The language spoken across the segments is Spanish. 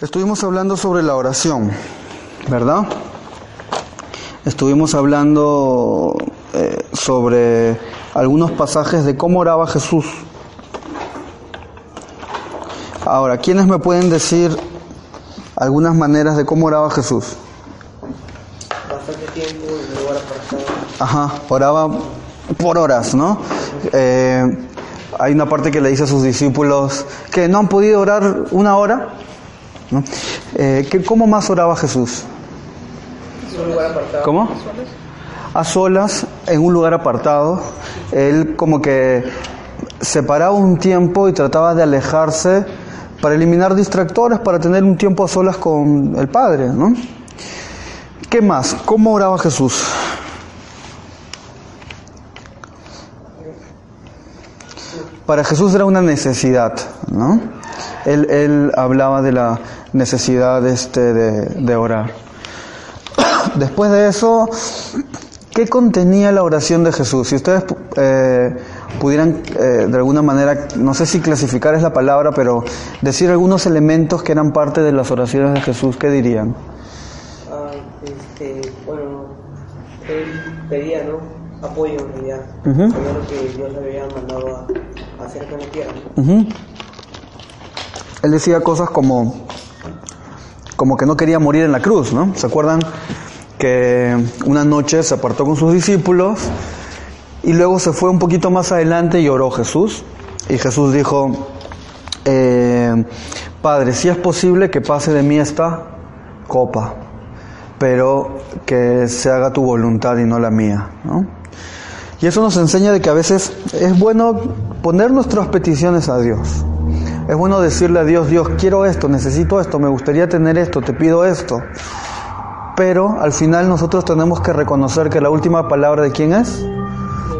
Estuvimos hablando sobre la oración, ¿verdad? Estuvimos hablando eh, sobre algunos pasajes de cómo oraba Jesús. Ahora, ¿quiénes me pueden decir algunas maneras de cómo oraba Jesús? Bastante tiempo. Ajá, oraba por horas, ¿no? Eh, hay una parte que le dice a sus discípulos que no han podido orar una hora. Eh, ¿qué- ¿Cómo más oraba Jesús? ¿Cómo? A solas, en un lugar apartado. Él como que separaba un tiempo y trataba de alejarse para eliminar distractores, para tener un tiempo a solas con el Padre, ¿no? ¿Qué más? ¿Cómo oraba Jesús? Para Jesús era una necesidad, ¿no? Él, hablaba de la necesidad este, de, de orar. Después de eso, ¿qué contenía la oración de Jesús? Si ustedes eh, pudieran eh, de alguna manera, no sé si clasificar es la palabra, pero decir algunos elementos que eran parte de las oraciones de Jesús, ¿qué dirían? Ah, este, bueno, él pedía, ¿no? Apoyo en realidad. Ujú. Sabía lo que Dios le había mandado a, a hacer con la tierra. Ujú. Él decía cosas como, como que no quería morir en la cruz, ¿no? ¿Se acuerdan que una noche se apartó con sus discípulos y luego se fue un poquito más adelante y oró Jesús? Y Jesús dijo, eh, Padre, si es posible que pase de mí esta copa, pero que se haga tu voluntad y no la mía, ¿no? Y eso nos enseña de que a veces es bueno poner nuestras peticiones a Dios. Es bueno decirle a Dios, Dios, quiero esto, necesito esto, me gustaría tener esto, te pido esto. Pero al final nosotros tenemos que reconocer que la última palabra de quién es?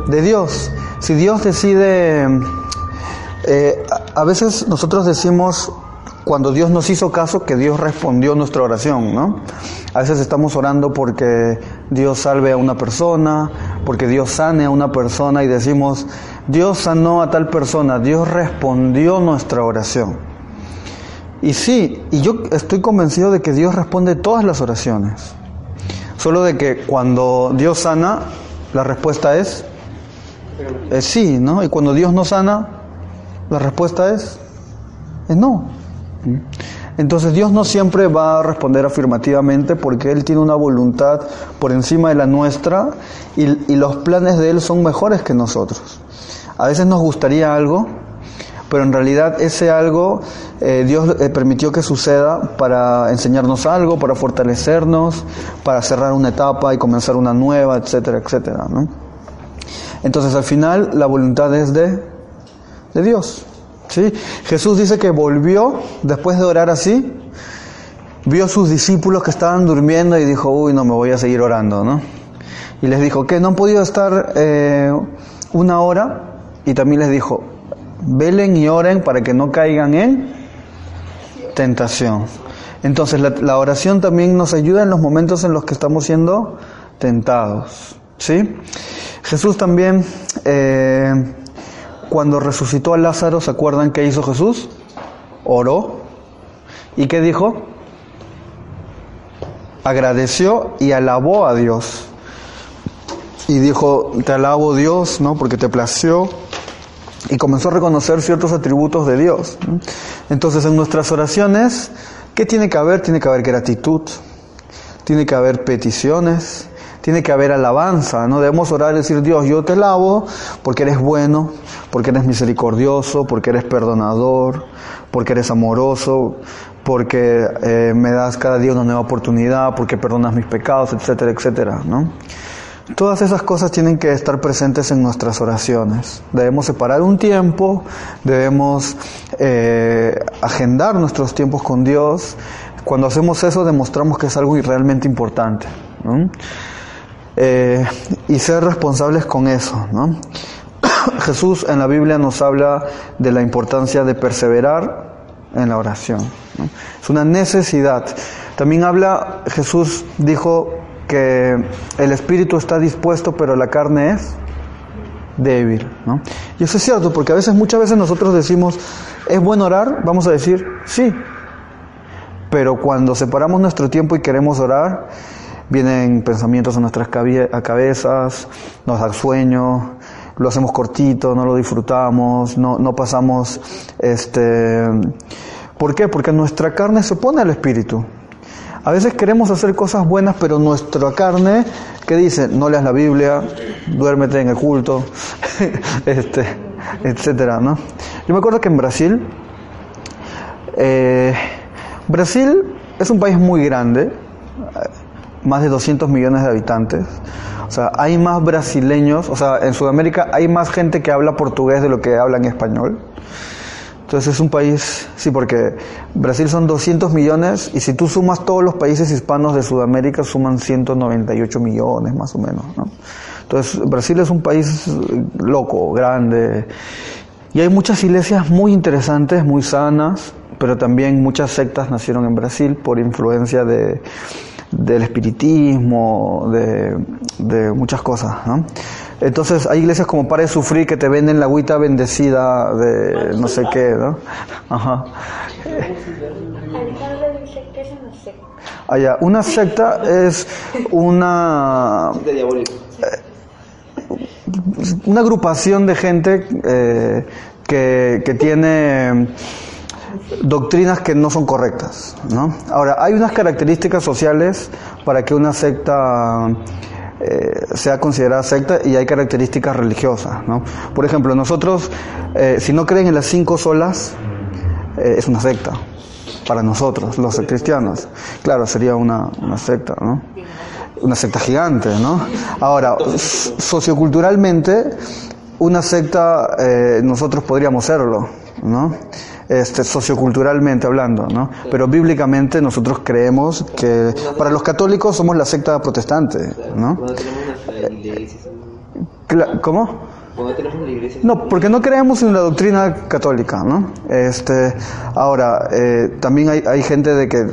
De Dios. Si Dios decide, eh, a veces nosotros decimos, cuando Dios nos hizo caso, que Dios respondió nuestra oración, ¿no? A veces estamos orando porque Dios salve a una persona, porque Dios sane a una persona y decimos, Dios sanó a tal persona, Dios respondió nuestra oración. Y sí, y yo estoy convencido de que Dios responde todas las oraciones. Solo de que cuando Dios sana, la respuesta es, sí, ¿no? Y cuando Dios no sana, la respuesta es, es no. Entonces Dios no siempre va a responder afirmativamente porque Él tiene una voluntad por encima de la nuestra y, y los planes de Él son mejores que nosotros. A veces nos gustaría algo, pero en realidad ese algo eh, Dios eh, permitió que suceda para enseñarnos algo, para fortalecernos, para cerrar una etapa y comenzar una nueva, etcétera, etcétera. ¿no? Entonces al final la voluntad es de, de Dios. ¿Sí? Jesús dice que volvió después de orar así, vio a sus discípulos que estaban durmiendo y dijo, uy, no me voy a seguir orando, ¿no? Y les dijo, que no han podido estar eh, una hora? Y también les dijo, velen y oren para que no caigan en tentación. Entonces la, oración también nos ayuda en los momentos en los que estamos siendo tentados. ¿sí? Jesús también, eh, cuando resucitó a Lázaro, ¿se acuerdan qué hizo Jesús? Oró. ¿Y qué dijo? Agradeció y alabó a Dios. Y dijo, te alabo Dios, ¿no? Porque te plació. Y comenzó a reconocer ciertos atributos de Dios. Entonces en nuestras oraciones, ¿qué tiene que haber? Tiene que haber gratitud, tiene que haber peticiones, tiene que haber alabanza, ¿no? Debemos orar y decir, Dios, yo te alabo porque eres bueno, porque eres misericordioso, porque eres perdonador, porque eres amoroso, porque eh, me das cada día una nueva oportunidad, porque perdonas mis pecados, etcétera, etcétera. Todas esas cosas tienen que estar presentes en nuestras oraciones. Debemos separar un tiempo, debemos eh, agendar nuestros tiempos con Dios. Cuando hacemos eso demostramos que es algo realmente importante. Eh, y ser responsables con eso. Jesús en la Biblia nos habla de la importancia de perseverar en la oración. Es una necesidad. También habla, Jesús dijo que el espíritu está dispuesto, pero la carne es débil. Y eso es cierto, porque a veces, muchas veces nosotros decimos, ¿es bueno orar? Vamos a decir, sí. Pero cuando separamos nuestro tiempo y queremos orar, vienen pensamientos a nuestras cabezas, nos da sueño, lo hacemos cortito, no lo disfrutamos, no, no pasamos, este, ¿por qué? Porque nuestra carne se opone al espíritu. A veces queremos hacer cosas buenas, pero nuestra carne, ¿qué dice? No leas la Biblia, duérmete en el culto, este, etcétera, ¿no? Yo me acuerdo que en Brasil, eh, Brasil es un país muy grande, más de 200 millones de habitantes. O sea, hay más brasileños, o sea, en Sudamérica hay más gente que habla portugués de lo que habla en español. Entonces es un país, sí, porque Brasil son 200 millones y si tú sumas todos los países hispanos de Sudamérica suman 198 millones más o menos, ¿no? Entonces Brasil es un país loco, grande y hay muchas iglesias muy interesantes, muy sanas, pero también muchas sectas nacieron en Brasil por influencia de del espiritismo, de, muchas cosas. Entonces hay iglesias como Para de Sufrir que te venden la agüita bendecida de no sé qué, ¿no? Ajá. Allá, una secta es una una agrupación de gente eh, que, que tiene doctrinas que no son correctas. ¿no? Ahora, hay unas características sociales para que una secta eh, sea considerada secta y hay características religiosas. ¿no? Por ejemplo, nosotros, eh, si no creen en las cinco solas, eh, es una secta. Para nosotros, los cristianos. Claro, sería una, una secta, ¿no? Una secta gigante, ¿no? Ahora, socioculturalmente, una secta, nosotros podríamos serlo, ¿no? Este, socioculturalmente hablando, ¿no? Pero bíblicamente nosotros creemos que para los católicos somos la secta protestante, ¿no? ¿Cómo? No, porque no creemos en la doctrina católica, ¿no? Este, ahora, eh, también hay, hay gente de que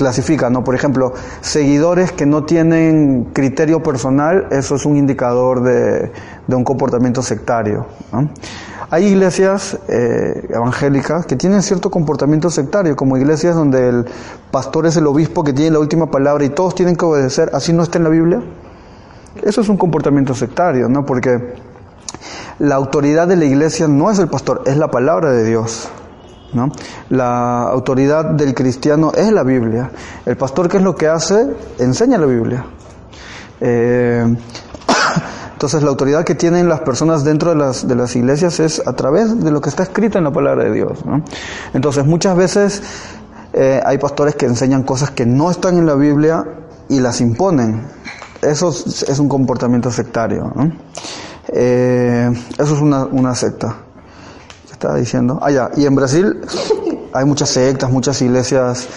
clasifica, ¿no? Por ejemplo, seguidores que no tienen criterio personal, eso es un indicador de, de un comportamiento sectario. Hay iglesias eh, evangélicas que tienen cierto comportamiento sectario, como iglesias donde el pastor es el obispo que tiene la última palabra y todos tienen que obedecer, así no está en la Biblia. Eso es un comportamiento sectario, ¿no? Porque la autoridad de la iglesia no es el pastor, es la palabra de Dios. ¿No? La autoridad del cristiano es la Biblia. El pastor, ¿qué es lo que hace? Enseña la Biblia. Eh, entonces la autoridad que tienen las personas dentro de las, de las iglesias es a través de lo que está escrito en la palabra de Dios. Entonces muchas veces eh, hay pastores que enseñan cosas que no están en la Biblia y las imponen. Eso es, un comportamiento sectario. Eh, eso es una, una secta. ¿Qué estaba diciendo? Ah, ya. Y en Brasil hay muchas sectas, muchas iglesias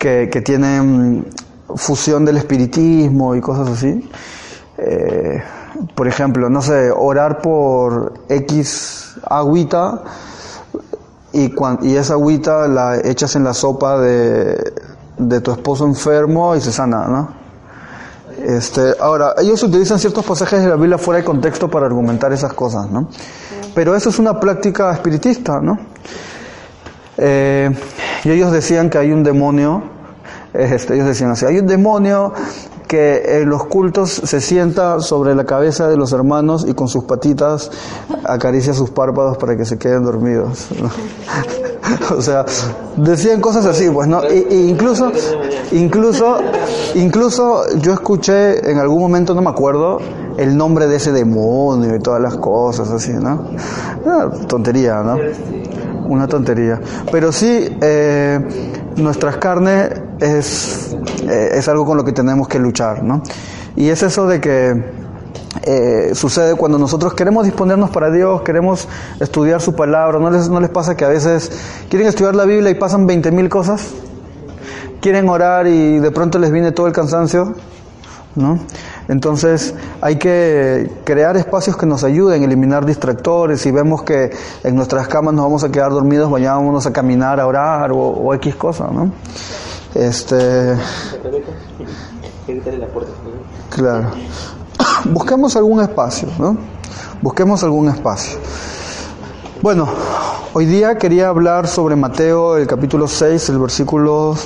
que, que tienen fusión del espiritismo y cosas así. Eh, por ejemplo, no sé, orar por X agüita y, y esa agüita la echas en la sopa de, de tu esposo enfermo y se sana, ¿no? Este, ahora, ellos utilizan ciertos pasajes de la Biblia fuera de contexto para argumentar esas cosas, ¿no? Pero eso es una práctica espiritista, ¿no? Eh, y ellos decían que hay un demonio, este, ellos decían así, hay un demonio que en los cultos se sienta sobre la cabeza de los hermanos y con sus patitas acaricia sus párpados para que se queden dormidos. o sea, decían cosas así, pues, ¿no? incluso, incluso, incluso yo escuché en algún momento, no me acuerdo, el nombre de ese demonio y todas las cosas así, ¿no? Una tontería, ¿no? Una tontería. Pero sí, eh, nuestras carnes es, eh, es algo con lo que tenemos que luchar, ¿no? Y es eso de que eh, sucede cuando nosotros queremos disponernos para Dios, queremos estudiar su palabra, ¿no les, no les pasa que a veces quieren estudiar la Biblia y pasan 20 mil cosas? Quieren orar y de pronto les viene todo el cansancio, ¿no? Entonces hay que crear espacios que nos ayuden eliminar distractores. Si vemos que en nuestras camas nos vamos a quedar dormidos, vayámonos a caminar, a orar o, o X cosa, ¿no? Este, claro. Busquemos algún espacio, ¿no? Busquemos algún espacio. Bueno, hoy día quería hablar sobre Mateo, el capítulo 6, el versículo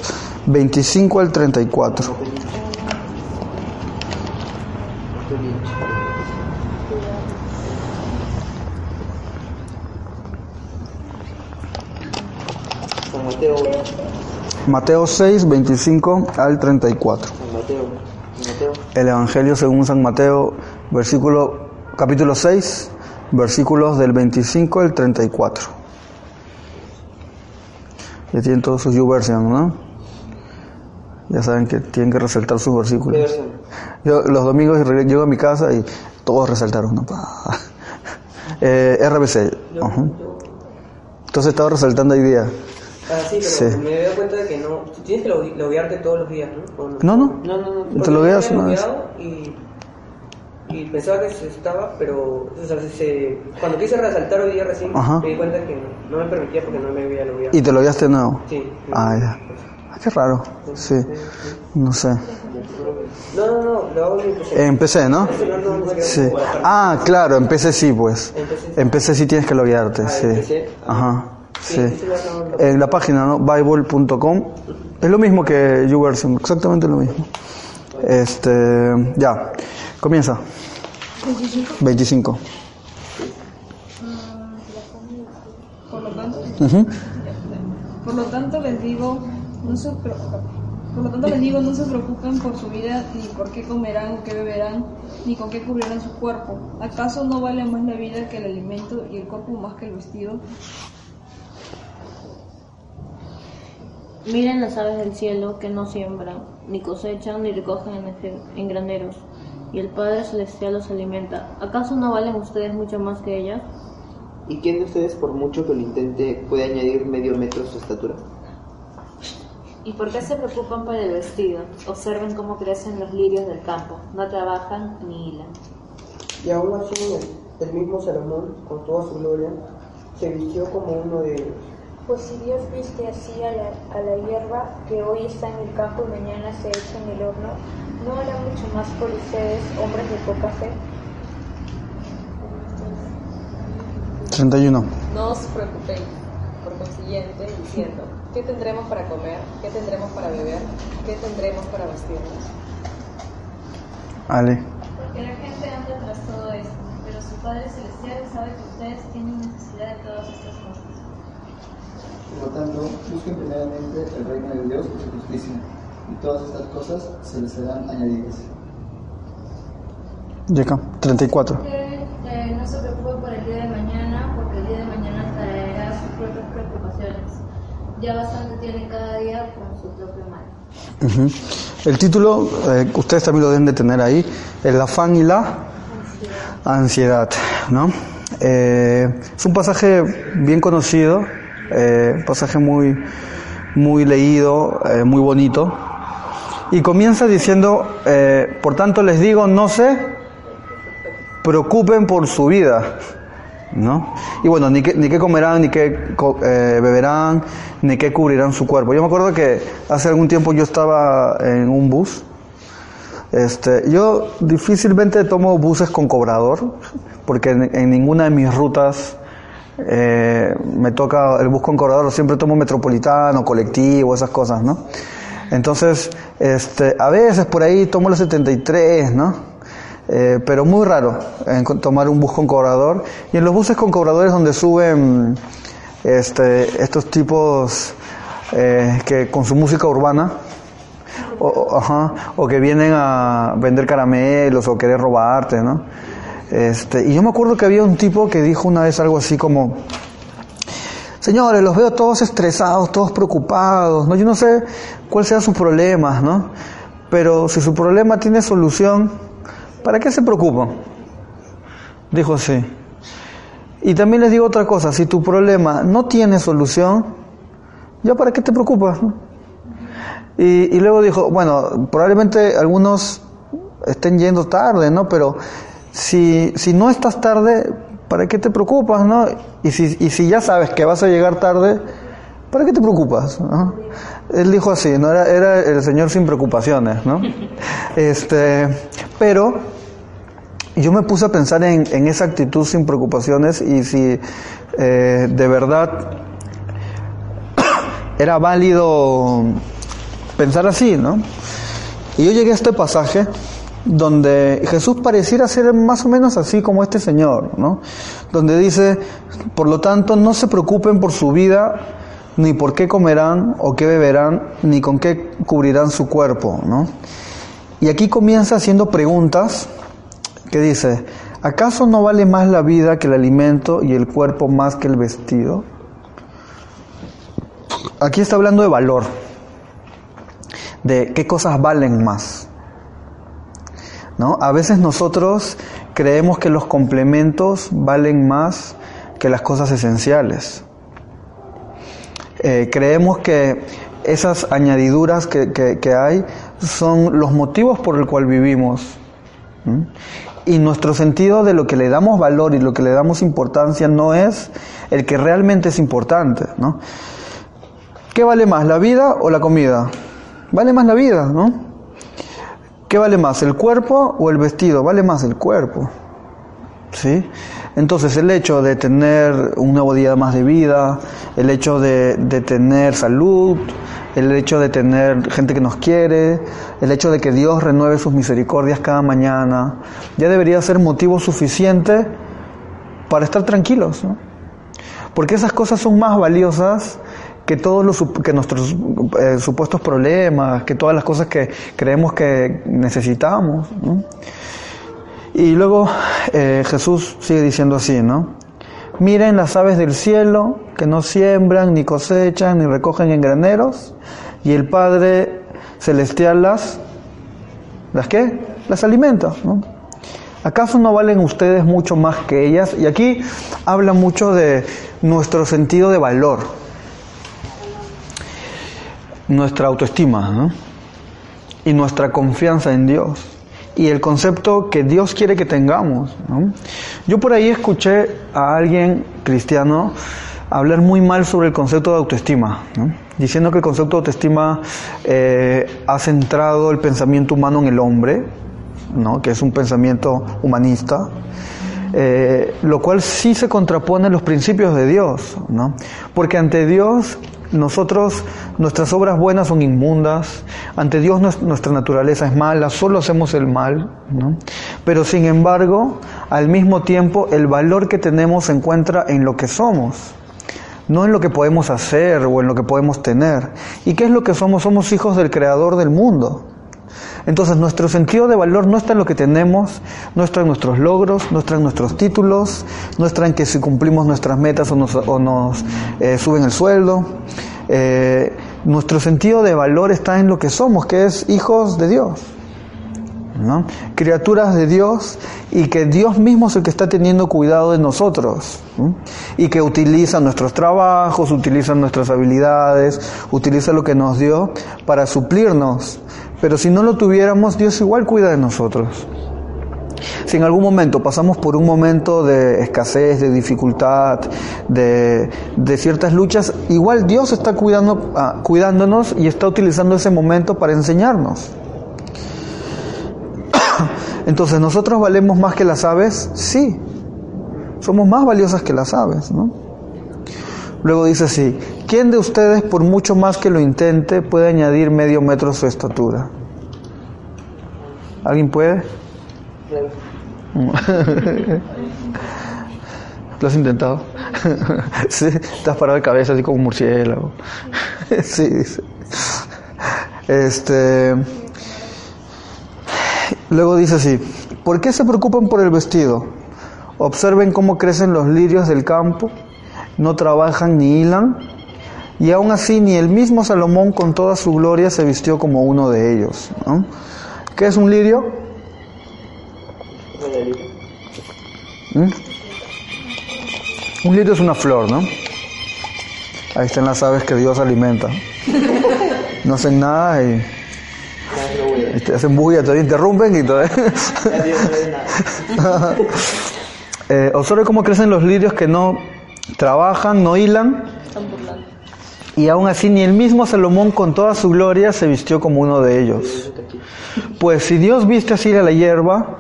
25 al 34. San Mateo, Mateo 6, 25 al 34. San Mateo, San Mateo, El Evangelio según San Mateo, versículo, capítulo 6, versículos del 25 al 34. Ya tienen todos sus YouVersion, ¿no? Ya saben que tienen que resaltar sus ¿qué versículos. Yo los domingos llego a mi casa y todos resaltaron, ¿no? Eh, RBC. Ajá. yo- Entonces estaba resaltando hoy día. Ah, sí, pero Sí. me doy cuenta de que no. Tienes que log- loguearte todos los días, ¿no? ¿O No, no. No, no, no. Te logueas una vez. Y, y pensaba que se estaba, pero. O sea, se- cuando quise resaltar hoy día recién, Ajá. me di cuenta que no me permitía porque no me había logueado. Y te lo habías nuevo. Sí. Ah, ya. Ah, qué raro. Sí. No sé. No, no, no, lo hago en PC. ¿no? Sí. Ah, claro, en PC sí, pues. En PC sí. Sí tienes que loguearte, Ah, sí. Ajá, Sí. En la página, ¿no? Bible.com. Es lo mismo que YouVersion, exactamente lo mismo. Este, ya. Comienza. 25. Por lo tanto, Ujú. por lo tanto les digo, no se por lo tanto les digo, no se preocupen por su vida, ni por qué comerán o qué beberán, ni con qué cubrirán su cuerpo. ¿Acaso no vale más la vida que el alimento y el cuerpo más que el vestido? Miren las aves del cielo que no siembran, ni cosechan, ni recogen en, este- en graneros, y el Padre Celestial los alimenta. ¿Acaso no valen ustedes mucho más que ellas? ¿Y quién de ustedes, por mucho que lo intente, puede añadir medio metro a su estatura? ¿Y por qué se preocupan por el vestido? Observen cómo crecen los lirios del campo. No trabajan ni hilan. Y aún así, el, el mismo Salomón, con toda su gloria, se vistió como uno de ellos. Pues si Dios viste así a la, a la hierba que hoy está en el campo y mañana se echa en el horno, ¿no hará mucho más por ustedes, hombres de poca fe? 31. No os preocupéis, por consiguiente, diciendo, ¿qué tendremos para comer? ¿Qué tendremos para beber? ¿Qué tendremos para vestirnos? Ale. Porque la gente anda tras todo esto, pero su Padre Celestial sabe que ustedes tienen necesidad de todas estas cosas. Por lo tanto, busquen primeramente el reino de Dios y su justicia, y todas estas cosas se les serán añadidas. Llega. 34. Que eh, no se preocupen por el día de mañana, porque el día de mañana traerá sus propias preocupaciones. Ya bastante tienen cada día con su propio mal. Ujú. El título, eh, ustedes también lo deben de tener ahí, el afán y la ansiedad, ¿no? Eh, es un pasaje bien conocido, eh, pasaje muy, muy leído, eh, muy bonito, y comienza diciendo, eh, por tanto les digo, no se preocupen por su vida, ¿no? Y bueno, ni qué, ni qué comerán, ni qué eh, beberán, ni qué cubrirán su cuerpo. Yo me acuerdo que hace algún tiempo yo estaba en un bus. Este, yo difícilmente tomo buses con cobrador, porque en ninguna de mis rutas eh, me toca el bus con cobrador, siempre tomo metropolitano, colectivo, esas cosas, ¿no? Entonces, este, a veces por ahí tomo los 73, ¿no? Eh, pero muy raro tomar un bus con cobrador. Y en los buses con cobradores donde suben este, estos tipos eh, que con su música urbana, o, o- ajá, o que vienen a vender caramelos o querer robarte, ¿no? Este, y yo me acuerdo que había un tipo que dijo una vez algo así como, señores, los veo todos estresados, todos preocupados, ¿no? Yo no sé cuáles sean sus problemas, ¿no? pero si su problema tiene solución, ¿para qué se preocupan? Dijo así. Y también les digo otra cosa, si tu problema no tiene solución, ¿ya para qué te preocupas? Y, y luego dijo, bueno, probablemente algunos estén yendo tarde, ¿no? Pero si, si no estás tarde, ¿para qué te preocupas, no? Y si, y si ya sabes que vas a llegar tarde, ¿para qué te preocupas? no? Él dijo así, ¿no? Era, era el Señor sin preocupaciones, ¿no? Este, pero yo me puse a pensar en, en esa actitud sin preocupaciones y si eh, de verdad era válido pensar así, ¿no? Y yo llegué a este pasaje donde Jesús pareciera ser más o menos así como este Señor, ¿no? Donde dice, por lo tanto, no se preocupen por su vida, ni por qué comerán o qué beberán, ni con qué cubrirán su cuerpo, ¿no? Y aquí comienza haciendo preguntas que dice, ¿acaso no vale más la vida que el alimento y el cuerpo más que el vestido? Aquí está hablando de valor, de qué cosas valen más. ¿No? A veces nosotros creemos que los complementos valen más que las cosas esenciales. Eh, creemos que esas añadiduras que, que, hay son los motivos por el cual vivimos. Y nuestro sentido de lo que le damos valor y lo que le damos importancia no es el que realmente es importante. ¿no? ¿Qué vale más, la vida o la comida? Vale más la vida, ¿no? ¿Qué vale más, el cuerpo o el vestido? Vale más el cuerpo. ¿Sí? Entonces el hecho de tener un nuevo día más de vida, el hecho de, tener salud, el hecho de tener gente que nos quiere, el hecho de que Dios renueve sus misericordias cada mañana, ya debería ser motivo suficiente para estar tranquilos. ¿no? Porque esas cosas son más valiosas que todos los que nuestros eh, supuestos problemas, que todas las cosas que creemos que necesitamos. Y luego eh, Jesús sigue diciendo así, ¿no? Miren las aves del cielo que no siembran, ni cosechan, ni recogen en graneros, y el Padre Celestial las, ¿las qué? Las alimenta, ¿no? ¿Acaso no valen ustedes mucho más que ellas? Y aquí habla mucho de nuestro sentido de valor, nuestra autoestima. Y nuestra confianza en Dios y el concepto que Dios quiere que tengamos. Yo por ahí escuché a alguien cristiano hablar muy mal sobre el concepto de autoestima, diciendo que el concepto de autoestima eh, ha centrado el pensamiento humano en el hombre, ¿no? que es un pensamiento humanista. Eh, lo cual sí se contrapone a los principios de Dios, ¿no? porque ante Dios nosotros, nuestras obras buenas son inmundas, ante Dios nuestra naturaleza es mala, solo hacemos el mal, ¿no? pero sin embargo, al mismo tiempo, el valor que tenemos se encuentra en lo que somos, no en lo que podemos hacer o en lo que podemos tener. ¿Y qué es lo que somos? Somos hijos del Creador del mundo. Entonces nuestro sentido de valor no está en lo que tenemos, no está en nuestros logros, no está en nuestros títulos, no está en que si cumplimos nuestras metas o nos, eh, suben el sueldo. Eh, nuestro sentido de valor está en lo que somos, que es hijos de Dios. Criaturas de Dios y que Dios mismo es el que está teniendo cuidado de nosotros ¿no? y que utiliza nuestros trabajos, utiliza nuestras habilidades, utiliza lo que nos dio para suplirnos. Pero si no lo tuviéramos, Dios igual cuida de nosotros. Si en algún momento pasamos por un momento de escasez, de dificultad, de, ciertas luchas, igual Dios está cuidando, ah, cuidándonos y está utilizando ese momento para enseñarnos. Entonces, ¿nosotros valemos más que las aves? Sí. Somos más valiosas que las aves, ¿no? Luego dice así, ¿quién de ustedes, por mucho más que lo intente, puede añadir medio metro a su estatura? ¿Alguien puede? ¿Lo has intentado? sí, estás parado de cabeza así como un murciélago. sí, dice. Este. Luego dice así: ¿Por qué se preocupan por el vestido? Observen cómo crecen los lirios del campo, no trabajan ni hilan. y aún así ni el mismo Salomón con toda su gloria se vistió como uno de ellos. ¿no? ¿Qué es un lirio? ¿Mm? Un lirio es una flor, ¿no? Ahí están las aves que Dios alimenta. No hacen nada y, y te hacen bulla, te interrumpen y todo. eh, observe cómo crecen los lirios que no trabajan, no hilan. Y aún así ni el mismo Salomón con toda su gloria se vistió como uno de ellos. Pues si Dios viste así a la hierba,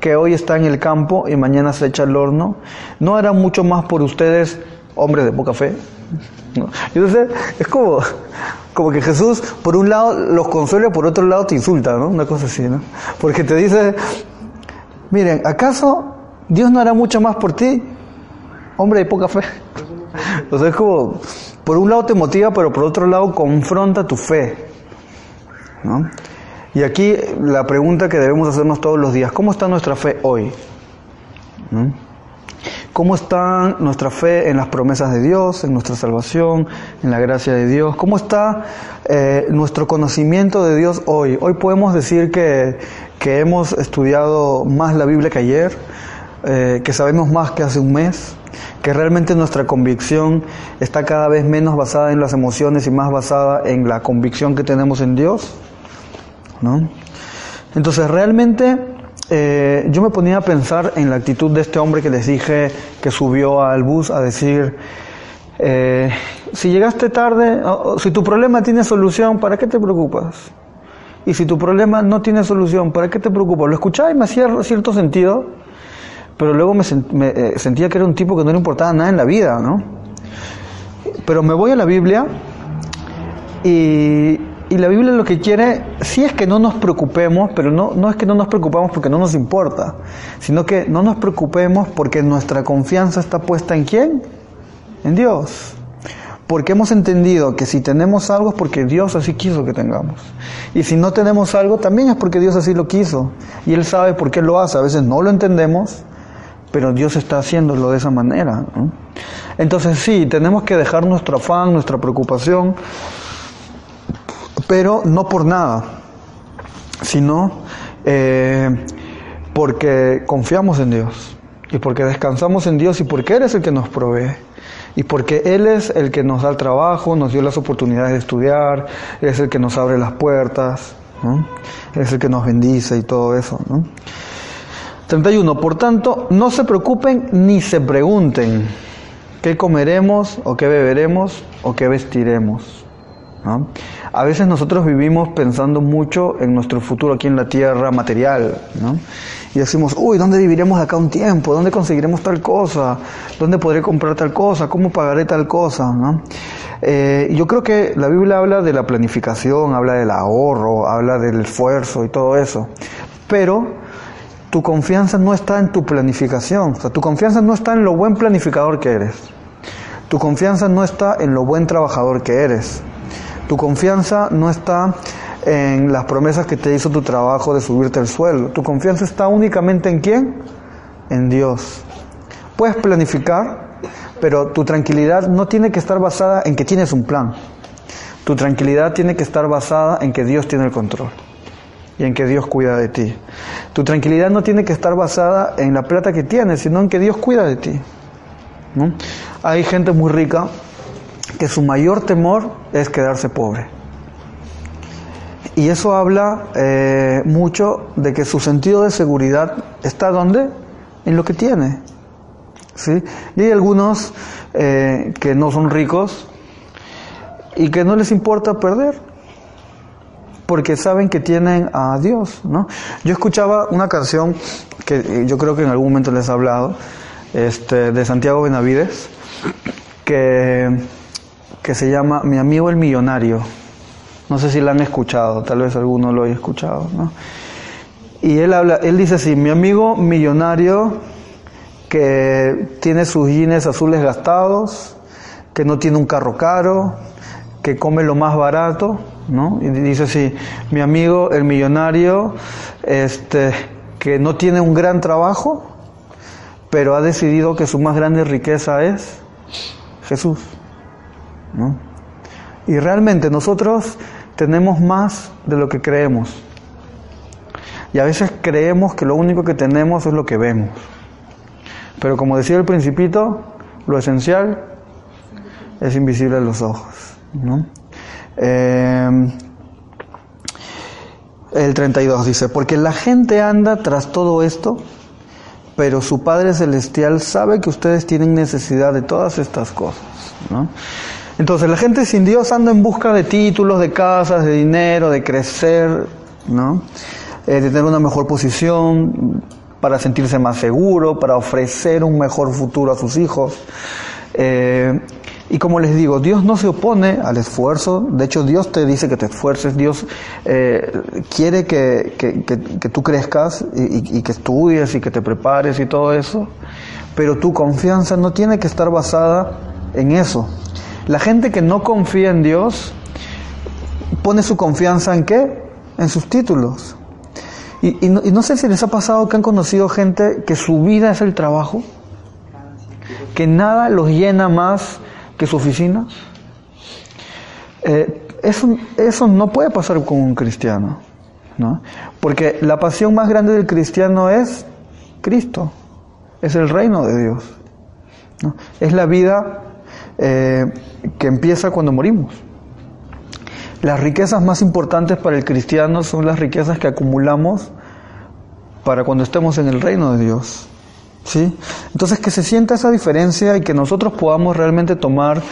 que hoy está en el campo y mañana se echa al horno, ¿no hará mucho más por ustedes, hombres de poca fe? ¿No? Entonces, es como, como que Jesús, por un lado, los consuela, por otro lado, te insulta, ¿no? Una cosa así, ¿no? Porque te dice, miren, ¿acaso Dios no hará mucho más por ti, hombre de poca fe? O es como, por un lado te motiva, pero por otro lado confronta tu fe, ¿no? Y aquí la pregunta que debemos hacernos todos los días, ¿cómo está nuestra fe hoy? ¿Cómo está nuestra fe en las promesas de Dios, en nuestra salvación, en la gracia de Dios? ¿Cómo está eh, nuestro conocimiento de Dios hoy? Hoy podemos decir que, que hemos estudiado más la Biblia que ayer, eh, que sabemos más que hace un mes, que realmente nuestra convicción está cada vez menos basada en las emociones y más basada en la convicción que tenemos en Dios. ¿no? Entonces realmente eh, yo me ponía a pensar en la actitud de este hombre que les dije que subió al bus a decir, eh, si llegaste tarde, o, si tu problema tiene solución, ¿para qué te preocupas? Y si tu problema no tiene solución, ¿para qué te preocupas? Lo escuchaba y me hacía cierto sentido, pero luego me, eh, sentía que era un tipo que no le importaba nada en la vida, ¿no? Pero me voy a la Biblia y, y la Biblia lo que quiere, sí es que no nos preocupemos, pero no, no es que no nos preocupamos porque no nos importa, sino que no nos preocupemos porque nuestra confianza está puesta en quién? En Dios. Porque hemos entendido que si tenemos algo es porque Dios así quiso que tengamos. Y si no tenemos algo también es porque Dios así lo quiso. Y Él sabe por qué lo hace. A veces no lo entendemos, pero Dios está haciéndolo de esa manera. Entonces sí, tenemos que dejar nuestro afán, nuestra preocupación pero no por nada, sino eh, porque confiamos en Dios y porque descansamos en Dios y porque Él es el que nos provee y porque Él es el que nos da el trabajo, nos dio las oportunidades de estudiar, es el que nos abre las puertas, es el que nos bendice y todo eso. 31. Por tanto, no se preocupen ni se pregunten qué comeremos o qué beberemos o qué vestiremos. ¿no? A veces nosotros vivimos pensando mucho en nuestro futuro aquí en la tierra material, ¿no? Y decimos, uy, ¿dónde viviremos acá un tiempo? ¿Dónde conseguiremos tal cosa? ¿Dónde podré comprar tal cosa? ¿Cómo pagaré tal cosa? ¿no? Eh, yo creo que la Biblia habla de la planificación, habla del ahorro, habla del esfuerzo y todo eso. Pero tu confianza no está en tu planificación, o sea, tu confianza no está en lo buen planificador que eres. Tu confianza no está en lo buen trabajador que eres. Tu confianza no está en las promesas que te hizo tu trabajo de subirte el suelo. Tu confianza está únicamente en quién? En Dios. Puedes planificar, pero tu tranquilidad no tiene que estar basada en que tienes un plan. Tu tranquilidad tiene que estar basada en que Dios tiene el control y en que Dios cuida de ti. Tu tranquilidad no tiene que estar basada en la plata que tienes, sino en que Dios cuida de ti. ¿no? Hay gente muy rica que su mayor temor es quedarse pobre. Y eso habla eh, mucho de que su sentido de seguridad está donde? En lo que tiene. ¿sí? Y hay algunos eh, que no son ricos y que no les importa perder porque saben que tienen a Dios. ¿no? Yo escuchaba una canción que yo creo que en algún momento les he hablado, este, de Santiago Benavides, que que se llama Mi amigo el millonario. No sé si la han escuchado, tal vez alguno lo haya escuchado, ¿no? Y él habla, él dice así, mi amigo millonario que tiene sus jeans azules gastados, que no tiene un carro caro, que come lo más barato, ¿no? Y dice así, mi amigo el millonario, este, que no tiene un gran trabajo, pero ha decidido que su más grande riqueza es Jesús. ¿no? Y realmente nosotros tenemos más de lo que creemos. Y a veces creemos que lo único que tenemos es lo que vemos. Pero como decía el principito, lo esencial es invisible a los ojos. ¿no? Eh, el 32 dice, porque la gente anda tras todo esto, pero su Padre Celestial sabe que ustedes tienen necesidad de todas estas cosas. ¿no? Entonces la gente sin Dios anda en busca de títulos, de casas, de dinero, de crecer, ¿no? Eh, de tener una mejor posición, para sentirse más seguro, para ofrecer un mejor futuro a sus hijos. Eh, y como les digo, Dios no se opone al esfuerzo, de hecho Dios te dice que te esfuerces, Dios eh, quiere que, que, que, tú crezcas y, que estudies y que te prepares y todo eso, pero tu confianza no tiene que estar basada en eso. La gente que no confía en Dios pone su confianza en qué? En sus títulos. Y no sé si les ha pasado que han conocido gente que su vida es el trabajo, que nada los llena más que su oficina. Eh, eso, eso no puede pasar con un cristiano, ¿no? Porque la pasión más grande del cristiano es Cristo, es el reino de Dios, es la vida eh, que empieza cuando morimos. Las riquezas más importantes para el cristiano son las riquezas que acumulamos para cuando estemos en el reino de Dios. ¿Sí? Entonces que se sienta esa diferencia y que nosotros podamos realmente tomar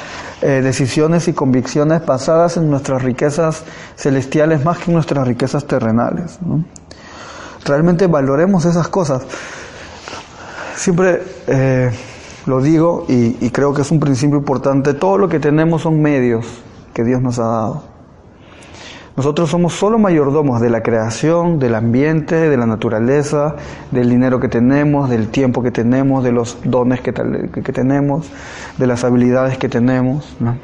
eh, decisiones y convicciones basadas en nuestras riquezas celestiales más que en nuestras riquezas terrenales. ¿no? Realmente valoremos esas cosas. Siempre eh, lo digo y, y creo que es un principio importante, todo lo que tenemos son medios que Dios nos ha dado. Nosotros somos solo mayordomos de la creación, del ambiente, de la naturaleza, del dinero que tenemos, del tiempo que tenemos, de los dones que, tenemos, de las habilidades que tenemos. ¿no?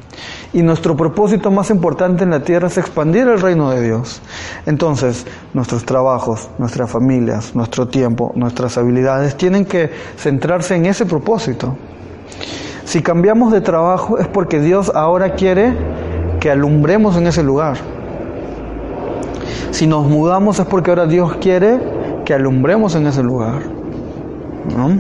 Y nuestro propósito más importante en la tierra es expandir el reino de Dios. Entonces, nuestros trabajos, nuestras familias, nuestro tiempo, nuestras habilidades tienen que centrarse en ese propósito. Si cambiamos de trabajo es porque Dios ahora quiere que alumbremos en ese lugar. Si nos mudamos es porque ahora Dios quiere que alumbremos en ese lugar. ¿no?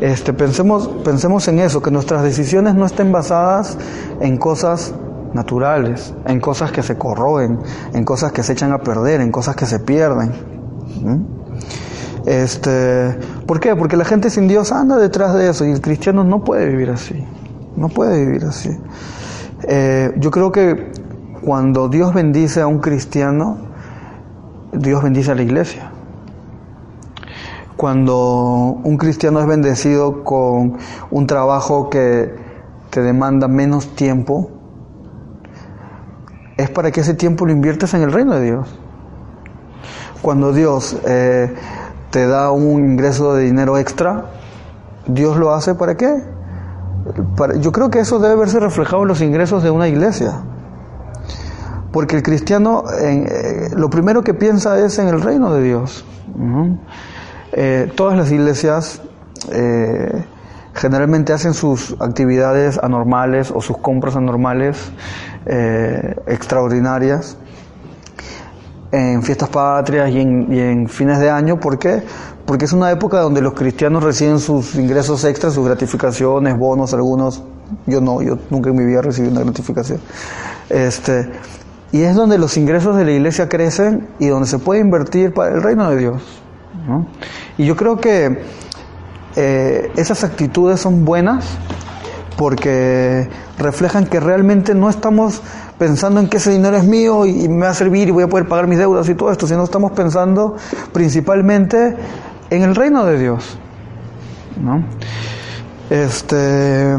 Este, pensemos, pensemos en eso, que nuestras decisiones no estén basadas en cosas naturales, en cosas que se corroen, en cosas que se echan a perder, en cosas que se pierden. Este, ¿Por qué? Porque la gente sin Dios anda detrás de eso y el cristiano no puede vivir así, no puede vivir así. Eh, yo creo que cuando Dios bendice a un cristiano, Dios bendice a la iglesia. Cuando un cristiano es bendecido con un trabajo que te demanda menos tiempo, es para que ese tiempo lo inviertes en el reino de Dios. Cuando Dios eh, te da un ingreso de dinero extra, Dios lo hace para qué? Yo creo que eso debe verse reflejado en los ingresos de una iglesia. Porque el cristiano eh, lo primero que piensa es en el reino de Dios. Eh, todas las iglesias eh, generalmente hacen sus actividades anormales o sus compras anormales extraordinarias en fiestas patrias y en, y en, fines de año. ¿Por qué? Porque es una época donde los cristianos reciben sus ingresos extras, sus gratificaciones, bonos, algunos. Yo no, yo nunca en mi vida recibí una gratificación. Este, y es donde los ingresos de la iglesia crecen y donde se puede invertir para el reino de Dios. Y yo creo que eh, esas actitudes son buenas porque reflejan que realmente no estamos pensando en que ese dinero es mío y, me va a servir y voy a poder pagar mis deudas y todo esto, sino estamos pensando principalmente en el reino de Dios. ¿no? Este,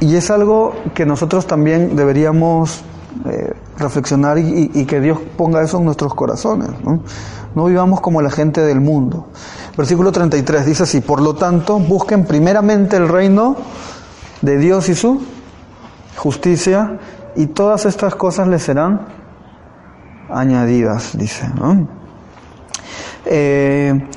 y es algo que nosotros también deberíamos eh, reflexionar y, que Dios ponga eso en nuestros corazones. ¿no? vivamos como la gente del mundo. Versículo 33 dice así, por lo tanto, busquen primeramente el reino de Dios y su justicia y todas estas cosas les serán añadidas, dice. ¿no? Eh,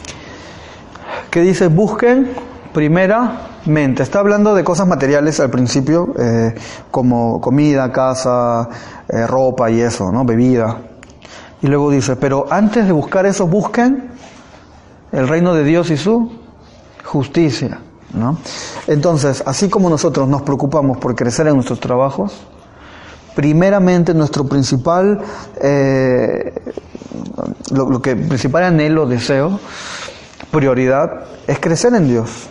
¿Qué dice? Busquen primera primeramente. Está hablando de cosas materiales al principio, eh, como comida, casa, eh, ropa y eso, ¿no? Bebida. Y luego dice, pero antes de buscar eso, busquen el reino de Dios y su justicia, ¿no? Entonces, así como nosotros nos preocupamos por crecer en nuestros trabajos, primeramente nuestro principal, eh, lo que principal anhelo, deseo, prioridad es crecer en Dios.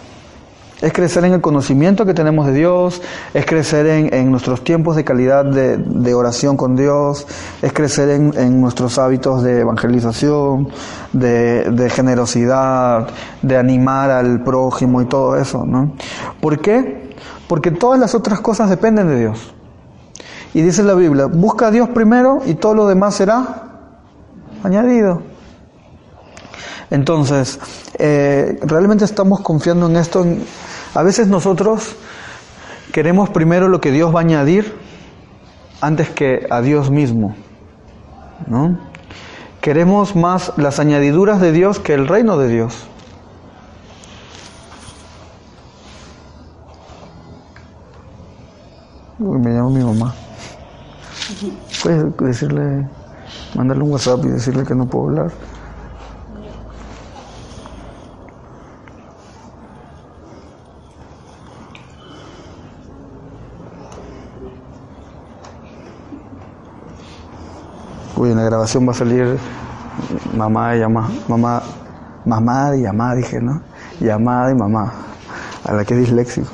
Es crecer en el conocimiento que tenemos de Dios, es crecer en, en nuestros tiempos de calidad de, de, oración con Dios, es crecer en, en nuestros hábitos de evangelización, de, de, generosidad, de animar al prójimo y todo eso, ¿no? ¿Por qué? Porque todas las otras cosas dependen de Dios. Y dice la Biblia, busca a Dios primero y todo lo demás será añadido. Entonces, eh, realmente estamos confiando en esto. A veces nosotros queremos primero lo que Dios va a añadir antes que a Dios mismo. ¿no? Queremos más las añadiduras de Dios que el reino de Dios. Me llama mi mamá. Puedes decirle, mandarle un WhatsApp y decirle que no puedo hablar. Grabación va a salir mamá y mamá, mamá, mamá y mamá, dije, ¿no? Llamada y mamá, a la que es disléxico.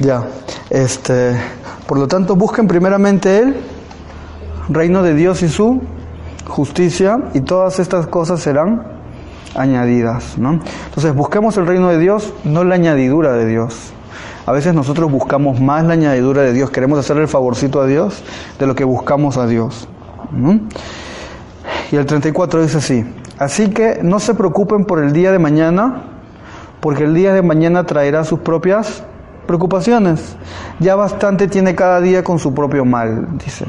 Ya, este, por lo tanto, busquen primeramente el reino de Dios y su justicia, y todas estas cosas serán añadidas, ¿no? Entonces, busquemos el reino de Dios, no la añadidura de Dios. A veces nosotros buscamos más la añadidura de Dios, queremos hacer el favorcito a Dios de lo que buscamos a Dios. Y el 34 dice así, así que no se preocupen por el día de mañana, porque el día de mañana traerá sus propias preocupaciones. Ya bastante tiene cada día con su propio mal, dice.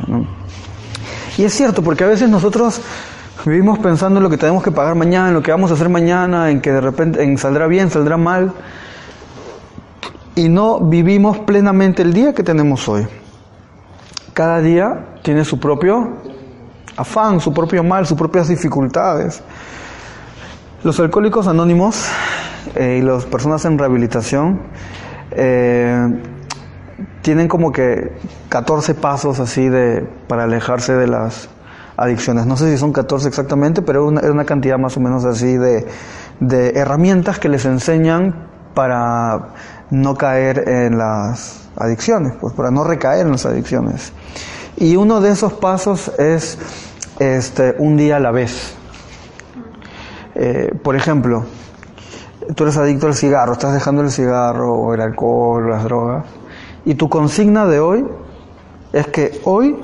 Y es cierto, porque a veces nosotros vivimos pensando en lo que tenemos que pagar mañana, en lo que vamos a hacer mañana, en que de repente en saldrá bien, saldrá mal, y no vivimos plenamente el día que tenemos hoy. Cada día tiene su propio afán, su propio mal, sus propias dificultades. Los alcohólicos anónimos eh, y las personas en rehabilitación eh, tienen como que 14 pasos así de para alejarse de las adicciones. No sé si son 14 exactamente, pero es una, una, cantidad más o menos así de, de herramientas que les enseñan para no caer en las adicciones, pues para no recaer en las adicciones. Y uno de esos pasos es este, un día a la vez. Eh, por ejemplo, tú eres adicto al cigarro, estás dejando el cigarro el alcohol las drogas, y tu consigna de hoy es que hoy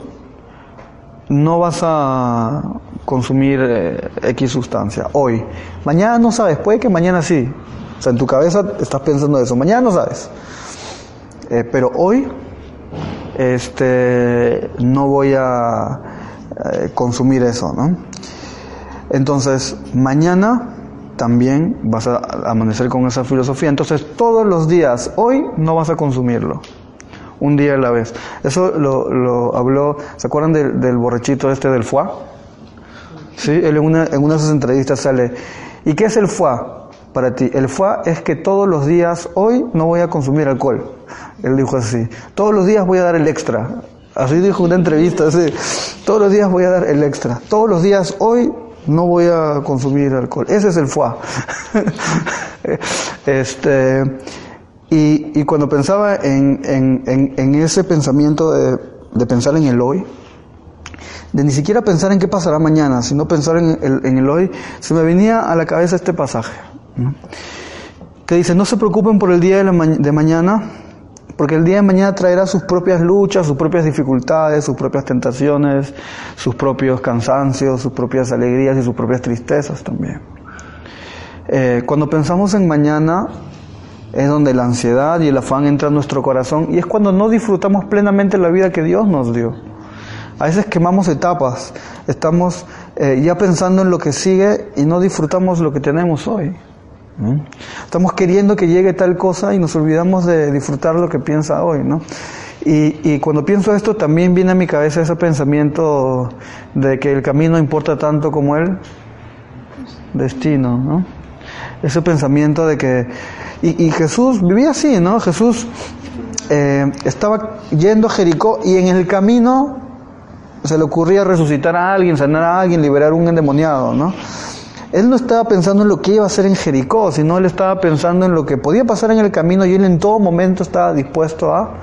no vas a consumir eh, X sustancia, hoy. Mañana no sabes, puede que mañana sí. O sea, en tu cabeza estás pensando eso, mañana no sabes. Eh, pero hoy este, no voy a eh, consumir eso, ¿no? Entonces, mañana también vas a amanecer con esa filosofía. Entonces, todos los días, hoy no vas a consumirlo. Un día a la vez. Eso lo, habló, ¿se acuerdan del, del, borrachito este del foie? Sí, él en una, en una de sus entrevistas sale, ¿y qué es el foie para ti? El foie es que todos los días, hoy no voy a consumir alcohol. Él dijo así, todos los días voy a dar el extra. Así dijo una entrevista, todos los días voy a dar el extra. Todos los días, hoy no voy a consumir alcohol. Ese es el foie. este, y, y, cuando pensaba en, en, en, en ese pensamiento de, de, pensar en el hoy, de ni siquiera pensar en qué pasará mañana, sino pensar en el, en el hoy, se me venía a la cabeza este pasaje. Que dice, no se preocupen por el día de, la de mañana, porque el día de mañana traerá sus propias luchas, sus propias dificultades, sus propias tentaciones, sus propios cansancios, sus propias alegrías y sus propias tristezas también. Eh, cuando pensamos en mañana es donde la ansiedad y el afán entran en nuestro corazón y es cuando no disfrutamos plenamente la vida que Dios nos dio. A veces quemamos etapas, estamos eh, ya pensando en lo que sigue y no disfrutamos lo que tenemos hoy. Estamos queriendo que llegue tal cosa y nos olvidamos de disfrutar lo que piensa hoy, ¿no? Y, y, cuando pienso esto también viene a mi cabeza ese pensamiento de que el camino importa tanto como el destino, ¿no? Ese pensamiento de que... Y, y Jesús vivía así, ¿no? Jesús eh, estaba yendo a Jericó y en el camino se le ocurría resucitar a alguien, sanar a alguien, liberar a un endemoniado, ¿no? Él no estaba pensando en lo que iba a hacer en Jericó, sino él estaba pensando en lo que podía pasar en el camino y él en todo momento estaba dispuesto a,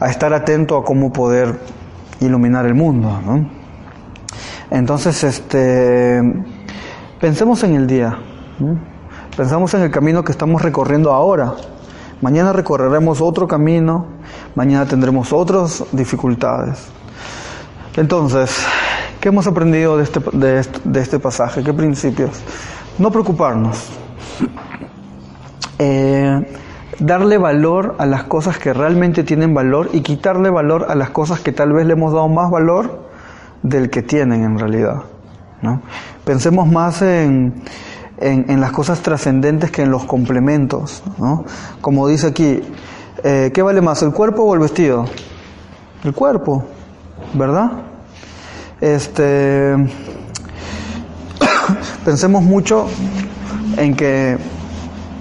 a estar atento a cómo poder iluminar el mundo. Entonces, este, pensemos en el día, pensamos en el camino que estamos recorriendo ahora. Mañana recorreremos otro camino, mañana tendremos otras dificultades. Entonces, ¿qué hemos aprendido de este, de este, pasaje? ¿Qué principios? No preocuparnos. Eh, darle valor a las cosas que realmente tienen valor y quitarle valor a las cosas que tal vez le hemos dado más valor del que tienen en realidad. ¿no? Pensemos más en, en, en las cosas trascendentes que en los complementos. ¿no? Como dice aquí, eh, ¿qué vale más, el cuerpo o el vestido? El cuerpo, ¿verdad? Este, pensemos mucho en que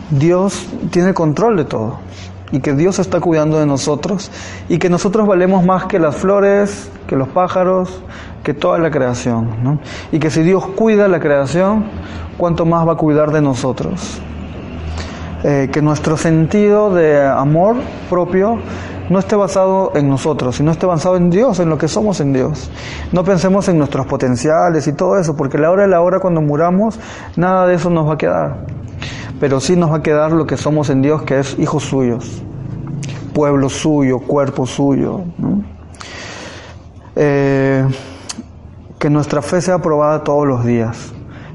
Dios tiene control de todo y que Dios está cuidando de nosotros y que nosotros valemos más que las flores, que los pájaros, que toda la creación. ¿no? Y que si Dios cuida la creación, ¿cuánto más va a cuidar de nosotros? Eh, que nuestro sentido de amor propio no esté basado en nosotros, sino esté basado en Dios, en lo que somos en Dios. No pensemos en nuestros potenciales y todo eso, porque la hora de la hora cuando muramos, nada de eso nos va a quedar. Pero sí nos va a quedar lo que somos en Dios, que es hijos suyos, pueblo suyo, cuerpo suyo. Eh, que nuestra fe sea probada todos los días,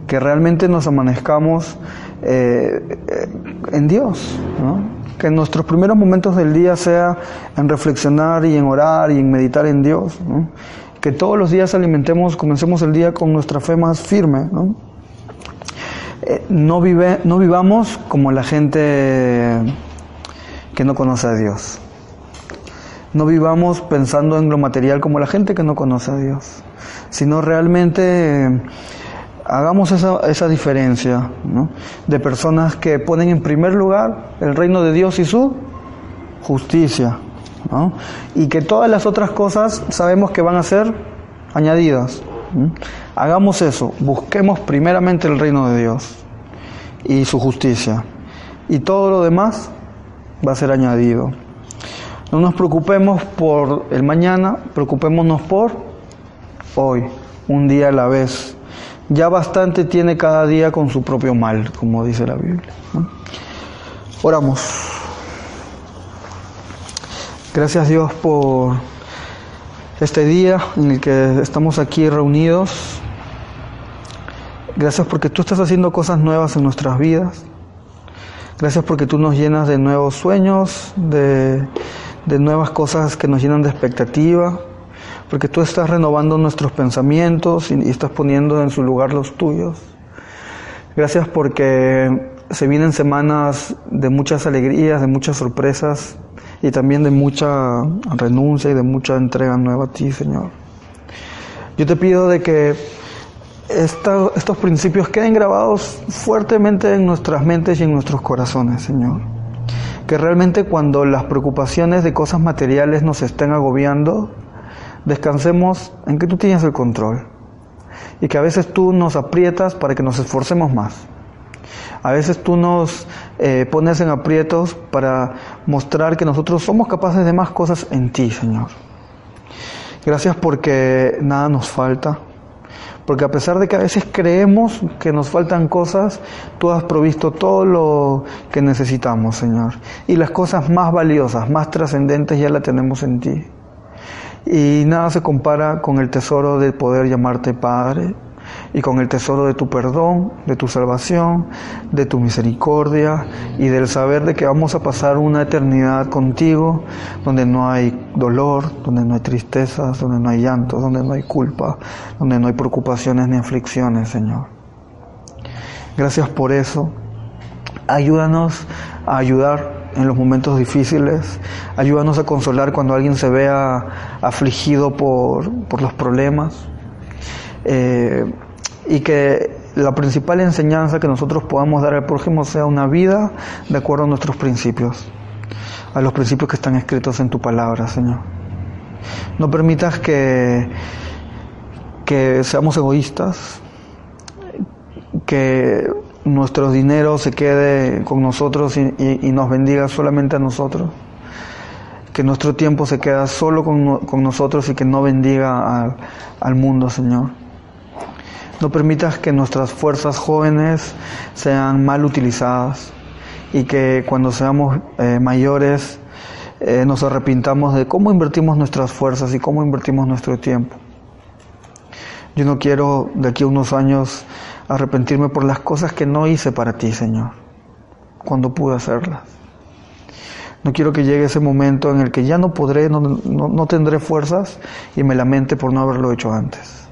que realmente nos amanezcamos eh, en Dios. Que nuestros primeros momentos del día sea en reflexionar y en orar y en meditar en Dios, que todos los días alimentemos, comencemos el día con nuestra fe más firme. Eh, no, vive, no vivamos como la gente que no conoce a Dios. No vivamos pensando en lo material como la gente que no conoce a Dios, sino realmente hagamos esa, esa diferencia ¿no? de personas que ponen en primer lugar el reino de Dios y su justicia. ¿no? Y que todas las otras cosas sabemos que van a ser añadidas. Hagamos eso, busquemos primeramente el reino de Dios y su justicia. Y todo lo demás va a ser añadido. No nos preocupemos por el mañana, preocupémonos por hoy, un día a la vez ya bastante tiene cada día con su propio mal, como dice la Biblia. Oramos. Gracias Dios por este día en el que estamos aquí reunidos. Gracias porque tú estás haciendo cosas nuevas en nuestras vidas. Gracias porque tú nos llenas de nuevos sueños, de, de nuevas cosas que nos llenan de expectativa porque tú estás renovando nuestros pensamientos y, estás poniendo en su lugar los tuyos. Gracias porque se vienen semanas de muchas alegrías, de muchas sorpresas y también de mucha renuncia y de mucha entrega nueva a ti, Señor. Yo te pido de que estos principios queden grabados fuertemente en nuestras mentes y en nuestros corazones, Señor. Que realmente cuando las preocupaciones de cosas materiales nos estén agobiando, descansemos en que tú tienes el control y que a veces tú nos aprietas para que nos esforcemos más. A veces tú nos eh, pones en aprietos para mostrar que nosotros somos capaces de más cosas en ti, Señor. Gracias porque nada nos falta. Porque a pesar de que a veces creemos que nos faltan cosas, tú has provisto todo lo que necesitamos, Señor. Y las cosas más valiosas, más trascendentes ya las tenemos en ti. Y nada se compara con el tesoro de poder llamarte Padre y con el tesoro de tu perdón, de tu salvación, de tu misericordia y del saber de que vamos a pasar una eternidad contigo donde no hay dolor, donde no hay tristezas, donde no hay llanto, donde no hay culpa, donde no hay preocupaciones ni aflicciones, Señor. Gracias por eso, Ayúdanos a ayudar en los momentos difíciles. Ayúdanos a consolar cuando alguien se vea afligido por, por los problemas. Eh, y que la principal enseñanza que nosotros podamos dar al prójimo sea una vida de acuerdo a nuestros principios, a los principios que están escritos en tu palabra, Señor. No permitas que, que seamos egoístas, que nuestro dinero se quede con nosotros y, nos bendiga solamente a nosotros. Que nuestro tiempo se quede solo con, con nosotros y que no bendiga al, al mundo, Señor. No permitas que nuestras fuerzas jóvenes sean mal utilizadas y que cuando seamos eh, mayores eh, nos arrepintamos de cómo invertimos nuestras fuerzas y cómo invertimos nuestro tiempo. Yo no quiero de aquí a unos años arrepentirme por las cosas que no hice para ti, Señor, cuando pude hacerlas. No quiero que llegue ese momento en el que ya no podré, no, no, no tendré fuerzas y me lamente por no haberlo hecho antes.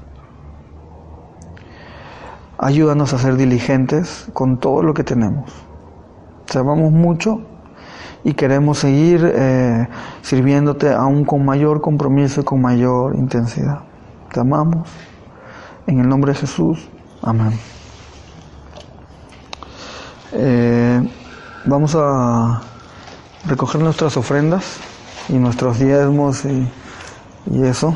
Ayúdanos a ser diligentes con todo lo que tenemos. Te amamos mucho y queremos seguir eh, sirviéndote aún con mayor compromiso y con mayor intensidad. Te amamos. En el nombre de Jesús. Amén. Eh, vamos a recoger nuestras ofrendas y nuestros diezmos y, y eso.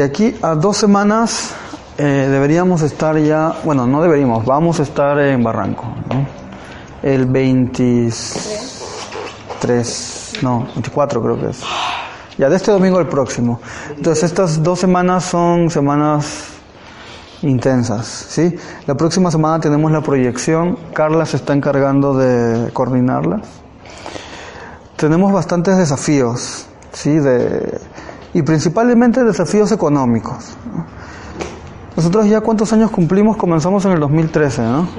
De aquí a dos semanas eh, deberíamos estar ya, bueno, no deberíamos, vamos a estar en Barranco. El 23, no, 24 creo que es. Ya de este domingo al próximo. Entonces estas dos semanas son semanas intensas, ¿sí? La próxima semana tenemos la proyección, Carla se está encargando de coordinarla. Tenemos bastantes desafíos, ¿sí? De, y principalmente desafíos económicos. Nosotros ya cuántos años cumplimos, comenzamos en el 2013, ¿no? Sí.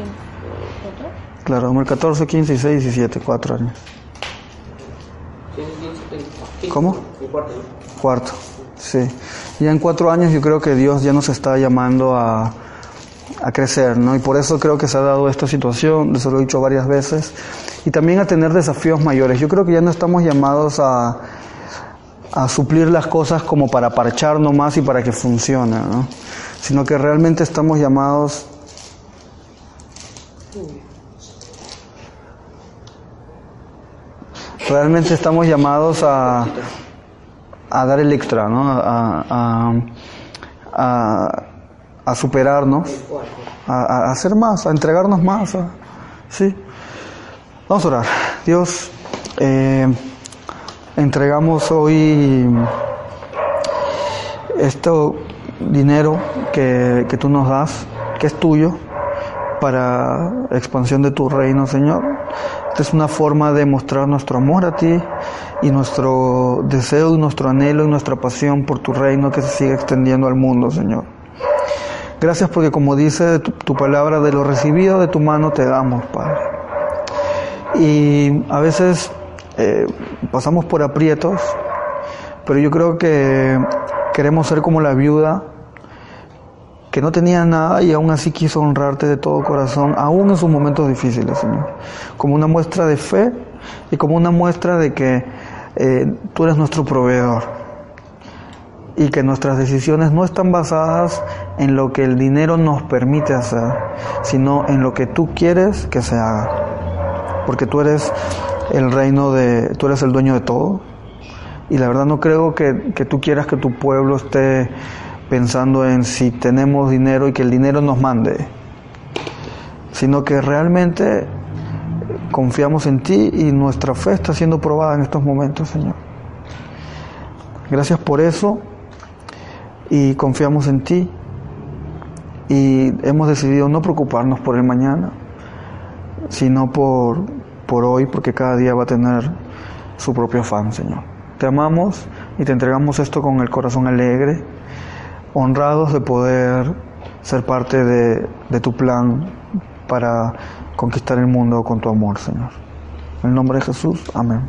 Claro, 2014, 15, 16, 17, cuatro años. ¿Cómo? Cuarto. Cuarto, sí. Ya en cuatro años yo creo que Dios ya nos está llamando a, a crecer, ¿no? Y por eso creo que se ha dado esta situación, eso lo he dicho varias veces, y también a tener desafíos mayores. Yo creo que ya no estamos llamados a a suplir las cosas como para parchar nomás y para que funcione, ¿no? sino que realmente estamos llamados realmente estamos llamados a, a dar el extra, ¿no? a, a, a, a superarnos, a, hacer más, a entregarnos más. ¿sí? Vamos a orar. Dios, eh, entregamos hoy este dinero que, que, tú nos das, que es tuyo, para expansión de tu reino, Señor. Esta es una forma de mostrar nuestro amor a ti y nuestro deseo y nuestro anhelo y nuestra pasión por tu reino que se sigue extendiendo al mundo, Señor. Gracias porque como dice tu, palabra, de lo recibido de tu mano te damos, Padre. Y a veces eh, pasamos por aprietos, pero yo creo que queremos ser como la viuda que no tenía nada y aún así quiso honrarte de todo corazón, aún en sus momentos difíciles, Señor. Como una muestra de fe y como una muestra de que eh, tú eres nuestro proveedor y que nuestras decisiones no están basadas en lo que el dinero nos permite hacer, sino en lo que tú quieres que se haga. Porque tú eres el reino de, tú eres el dueño de todo. Y la verdad no creo que, que tú quieras que tu pueblo esté pensando en si tenemos dinero y que el dinero nos mande, sino que realmente confiamos en ti y nuestra fe está siendo probada en estos momentos, Señor. Gracias por eso y confiamos en ti y hemos decidido no preocuparnos por el mañana, sino por, por hoy, porque cada día va a tener su propio afán, Señor. Te amamos y te entregamos esto con el corazón alegre, honrados de poder ser parte de, de tu plan para conquistar el mundo con tu amor, Señor. En el nombre de Jesús, amén.